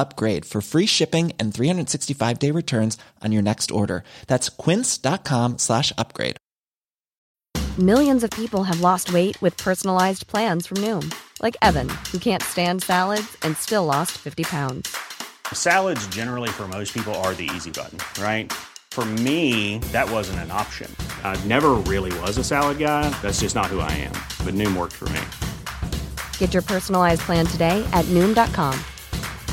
upgrade for free shipping and 365-day returns on your next order. That's quince.com slash upgrade. Millions of people have lost weight with personalized plans from Noom, like Evan, who can't stand salads and still lost 50 pounds. Salads, generally, for most people, are the easy button, right? For me, that wasn't an option. I never really was a salad guy. That's just not who I am. But Noom worked for me. Get your personalized plan today at Noom.com.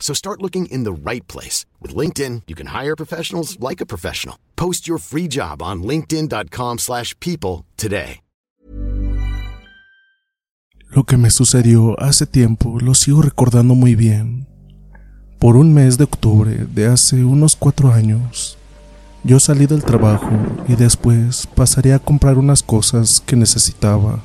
So start looking in the right place. With LinkedIn, you can hire professionals like a professional. Post your free job on linkedin.com slash people today. Lo que me sucedió hace tiempo lo sigo recordando muy bien. Por un mes de octubre de hace unos cuatro años, yo salí del trabajo y después pasaría a comprar unas cosas que necesitaba.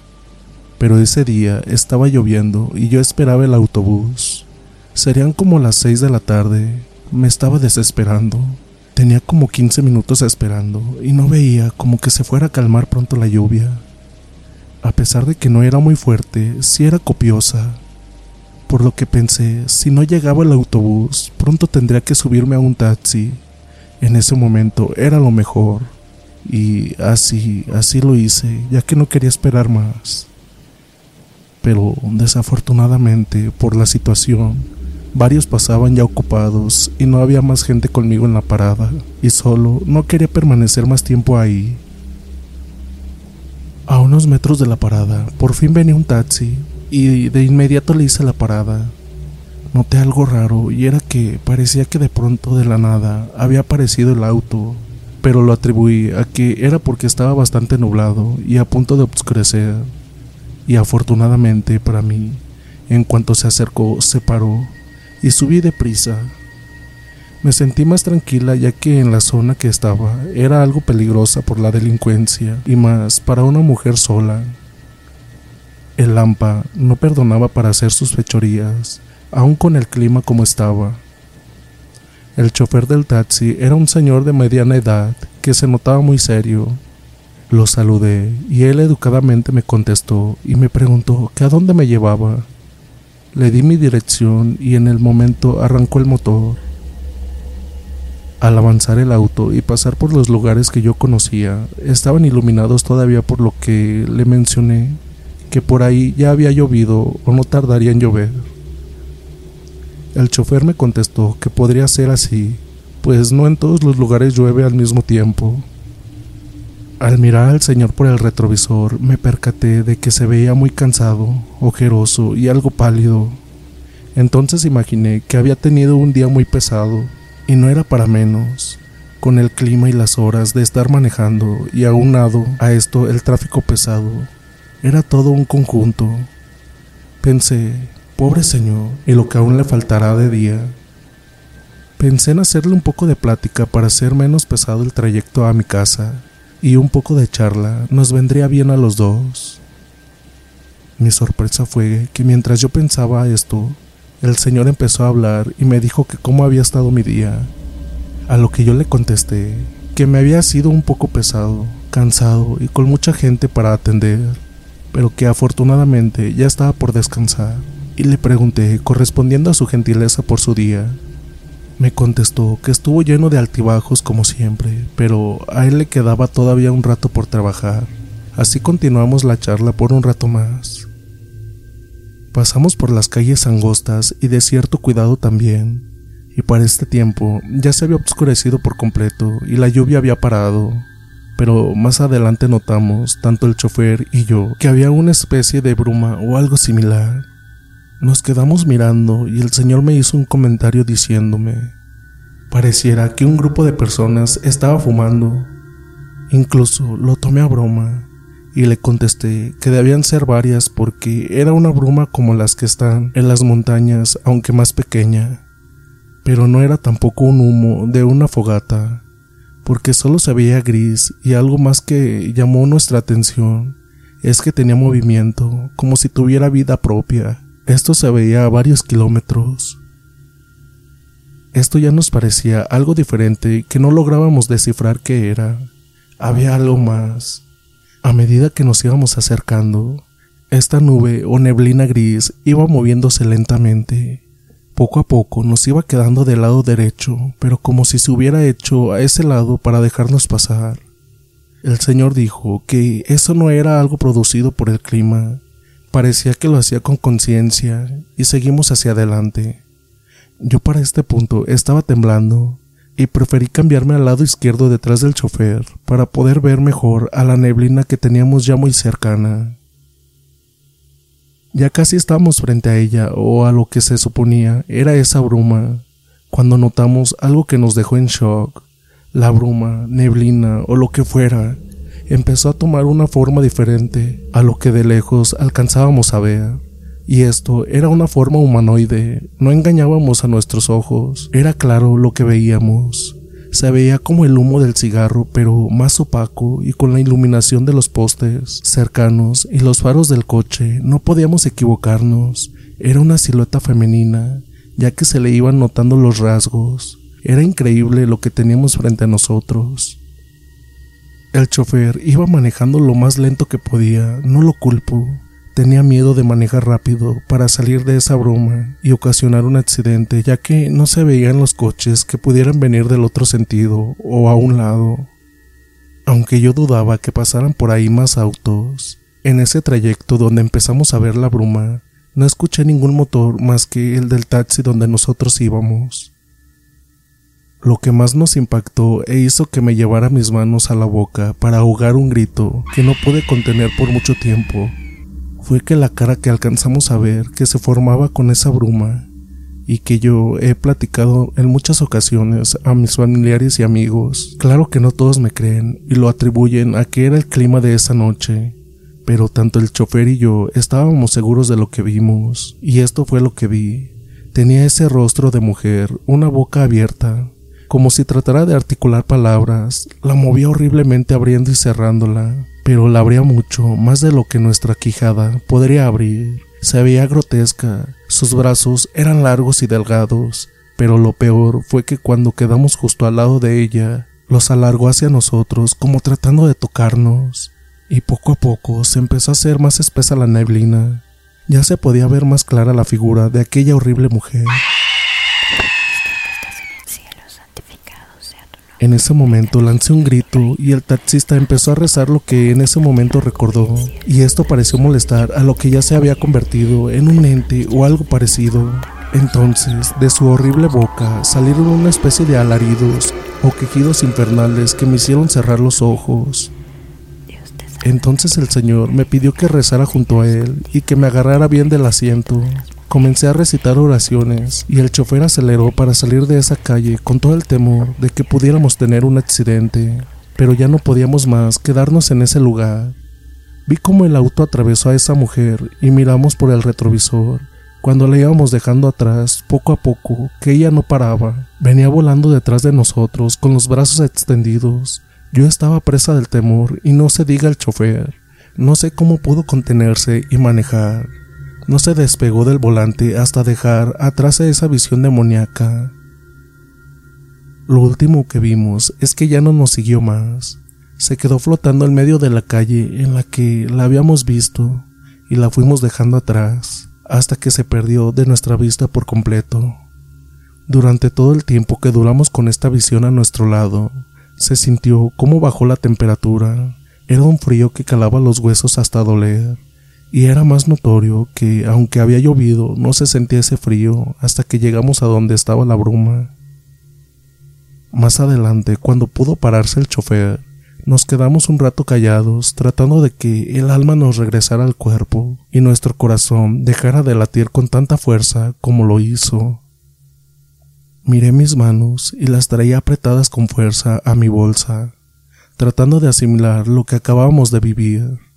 Pero ese día estaba lloviendo y yo esperaba el autobús. Serían como las seis de la tarde. Me estaba desesperando. Tenía como 15 minutos esperando y no veía como que se fuera a calmar pronto la lluvia. A pesar de que no era muy fuerte, sí era copiosa. Por lo que pensé, si no llegaba el autobús, pronto tendría que subirme a un taxi. En ese momento era lo mejor. Y así, así lo hice, ya que no quería esperar más. Pero desafortunadamente, por la situación, varios pasaban ya ocupados y no había más gente conmigo en la parada, y solo no quería permanecer más tiempo ahí. A unos metros de la parada, por fin venía un taxi y de inmediato le hice la parada. Noté algo raro y era que parecía que de pronto de la nada había aparecido el auto, pero lo atribuí a que era porque estaba bastante nublado y a punto de obscurecer. Y afortunadamente para mí, en cuanto se acercó, se paró y subí deprisa. Me sentí más tranquila ya que en la zona que estaba era algo peligrosa por la delincuencia y más para una mujer sola. El Lampa no perdonaba para hacer sus fechorías, aun con el clima como estaba. El chofer del taxi era un señor de mediana edad que se notaba muy serio. Lo saludé y él educadamente me contestó y me preguntó que a dónde me llevaba. Le di mi dirección y en el momento arrancó el motor. Al avanzar el auto y pasar por los lugares que yo conocía, estaban iluminados todavía por lo que le mencioné, que por ahí ya había llovido o no tardaría en llover. El chofer me contestó que podría ser así, pues no en todos los lugares llueve al mismo tiempo. Al mirar al señor por el retrovisor, me percaté de que se veía muy cansado, ojeroso y algo pálido. Entonces imaginé que había tenido un día muy pesado y no era para menos, con el clima y las horas de estar manejando y aunado a esto el tráfico pesado. Era todo un conjunto. Pensé, pobre señor, y lo que aún le faltará de día. Pensé en hacerle un poco de plática para hacer menos pesado el trayecto a mi casa, y un poco de charla nos vendría bien a los dos. Mi sorpresa fue que mientras yo pensaba esto, el señor empezó a hablar y me dijo que cómo había estado mi día. A lo que yo le contesté que me había sido un poco pesado, cansado y con mucha gente para atender, pero que afortunadamente ya estaba por descansar. Y le pregunté, correspondiendo a su gentileza por su día. Me contestó que estuvo lleno de altibajos como siempre, pero a él le quedaba todavía un rato por trabajar. Así continuamos la charla por un rato más. Pasamos por las calles angostas y de cierto cuidado también, y para este tiempo ya se había oscurecido por completo y la lluvia había parado. Pero más adelante notamos, tanto el chofer y yo, que había una especie de bruma o algo similar. Nos quedamos mirando y el señor me hizo un comentario diciéndome, pareciera que un grupo de personas estaba fumando. Incluso lo tomé a broma y le contesté que debían ser varias porque era una bruma como las que están en las montañas, aunque más pequeña. Pero no era tampoco un humo de una fogata, porque solo se veía gris y algo más que llamó nuestra atención es que tenía movimiento, como si tuviera vida propia. Esto se veía a varios kilómetros. Esto ya nos parecía algo diferente que no lográbamos descifrar qué era. Había algo más, a medida que nos íbamos acercando, esta nube o neblina gris iba moviéndose lentamente. Poco a poco nos iba quedando del lado derecho, pero como si se hubiera hecho a ese lado para dejarnos pasar. El señor dijo que eso no era algo producido por el clima, parecía que lo hacía con conciencia y seguimos hacia adelante. Yo para este punto estaba temblando y preferí cambiarme al lado izquierdo detrás del chofer para poder ver mejor a la neblina que teníamos ya muy cercana. Ya casi estábamos frente a ella o a lo que se suponía era esa bruma, cuando notamos algo que nos dejó en shock. La bruma, neblina o lo que fuera, empezó a tomar una forma diferente a lo que de lejos alcanzábamos a ver. Y esto era una forma humanoide, no engañábamos a nuestros ojos, era claro lo que veíamos. Se veía como el humo del cigarro, pero más opaco y con la iluminación de los postes cercanos y los faros del coche, no podíamos equivocarnos. Era una silueta femenina, ya que se le iban notando los rasgos. Era increíble lo que teníamos frente a nosotros. El chofer iba manejando lo más lento que podía, no lo culpo. Tenía miedo de manejar rápido para salir de esa bruma y ocasionar un accidente, ya que no se veían los coches que pudieran venir del otro sentido o a un lado. Aunque yo dudaba que pasaran por ahí más autos, en ese trayecto donde empezamos a ver la bruma, no escuché ningún motor más que el del taxi donde nosotros íbamos. Lo que más nos impactó e hizo que me llevara mis manos a la boca para ahogar un grito que no pude contener por mucho tiempo fue que la cara que alcanzamos a ver que se formaba con esa bruma y que yo he platicado en muchas ocasiones a mis familiares y amigos. Claro que no todos me creen y lo atribuyen a que era el clima de esa noche, pero tanto el chofer y yo estábamos seguros de lo que vimos, y esto fue lo que vi. Tenía ese rostro de mujer, una boca abierta, como si tratara de articular palabras, la movía horriblemente abriendo y cerrándola, pero la abría mucho, más de lo que nuestra quijada podría abrir. Se veía grotesca, sus brazos eran largos y delgados, pero lo peor fue que cuando quedamos justo al lado de ella, los alargó hacia nosotros como tratando de tocarnos, y poco a poco se empezó a hacer más espesa la neblina. Ya se podía ver más clara la figura de aquella horrible mujer. En ese momento lancé un grito y el taxista empezó a rezar lo que en ese momento recordó, y esto pareció molestar a lo que ya se había convertido en un ente o algo parecido. Entonces, de su horrible boca salieron una especie de alaridos o quejidos infernales que me hicieron cerrar los ojos. Entonces el Señor me pidió que rezara junto a Él y que me agarrara bien del asiento. Comencé a recitar oraciones y el chofer aceleró para salir de esa calle con todo el temor de que pudiéramos tener un accidente, pero ya no podíamos más quedarnos en ese lugar. Vi cómo el auto atravesó a esa mujer y miramos por el retrovisor. Cuando la íbamos dejando atrás, poco a poco, que ella no paraba, venía volando detrás de nosotros con los brazos extendidos. Yo estaba presa del temor y no se diga el chofer. No sé cómo pudo contenerse y manejar. No se despegó del volante hasta dejar atrás a esa visión demoníaca. Lo último que vimos es que ya no nos siguió más. Se quedó flotando en medio de la calle en la que la habíamos visto y la fuimos dejando atrás hasta que se perdió de nuestra vista por completo. Durante todo el tiempo que duramos con esta visión a nuestro lado, se sintió cómo bajó la temperatura. Era un frío que calaba los huesos hasta doler y era más notorio que, aunque había llovido, no se sentía ese frío hasta que llegamos a donde estaba la bruma. Más adelante, cuando pudo pararse el chofer, nos quedamos un rato callados, tratando de que el alma nos regresara al cuerpo y nuestro corazón dejara de latir con tanta fuerza como lo hizo. Miré mis manos y las traía apretadas con fuerza a mi bolsa, tratando de asimilar lo que acabábamos de vivir.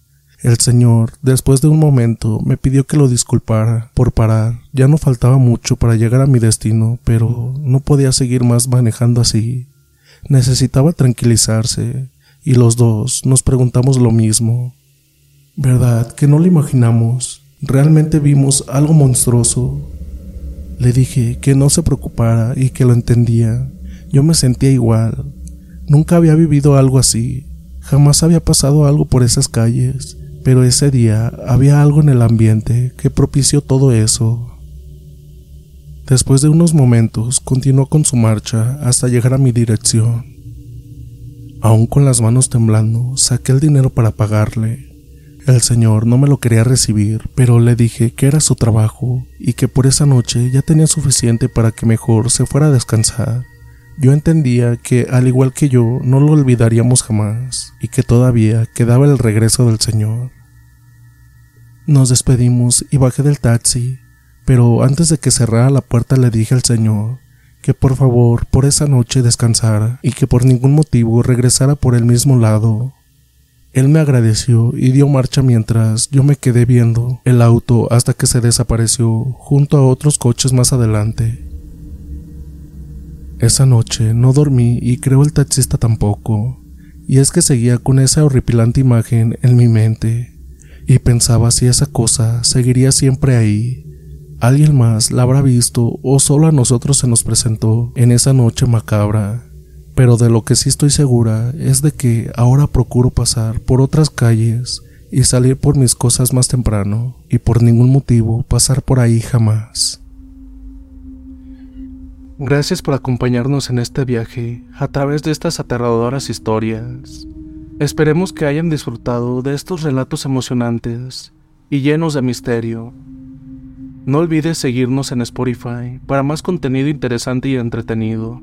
El señor, después de un momento, me pidió que lo disculpara por parar. Ya no faltaba mucho para llegar a mi destino, pero no podía seguir más manejando así. Necesitaba tranquilizarse, y los dos nos preguntamos lo mismo. ¿Verdad que no lo imaginamos? Realmente vimos algo monstruoso. Le dije que no se preocupara y que lo entendía. Yo me sentía igual. Nunca había vivido algo así. Jamás había pasado algo por esas calles pero ese día había algo en el ambiente que propició todo eso. Después de unos momentos continuó con su marcha hasta llegar a mi dirección. Aún con las manos temblando, saqué el dinero para pagarle. El señor no me lo quería recibir, pero le dije que era su trabajo y que por esa noche ya tenía suficiente para que mejor se fuera a descansar. Yo entendía que, al igual que yo, no lo olvidaríamos jamás y que todavía quedaba el regreso del Señor. Nos despedimos y bajé del taxi, pero antes de que cerrara la puerta le dije al señor que por favor por esa noche descansara y que por ningún motivo regresara por el mismo lado. Él me agradeció y dio marcha mientras yo me quedé viendo el auto hasta que se desapareció junto a otros coches más adelante. Esa noche no dormí y creo el taxista tampoco, y es que seguía con esa horripilante imagen en mi mente y pensaba si esa cosa seguiría siempre ahí. Alguien más la habrá visto o solo a nosotros se nos presentó en esa noche macabra. Pero de lo que sí estoy segura es de que ahora procuro pasar por otras calles y salir por mis cosas más temprano y por ningún motivo pasar por ahí jamás. Gracias por acompañarnos en este viaje a través de estas aterradoras historias. Esperemos que hayan disfrutado de estos relatos emocionantes y llenos de misterio. No olvides seguirnos en Spotify para más contenido interesante y entretenido.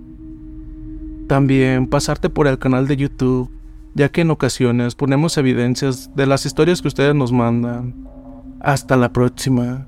También pasarte por el canal de YouTube, ya que en ocasiones ponemos evidencias de las historias que ustedes nos mandan. Hasta la próxima.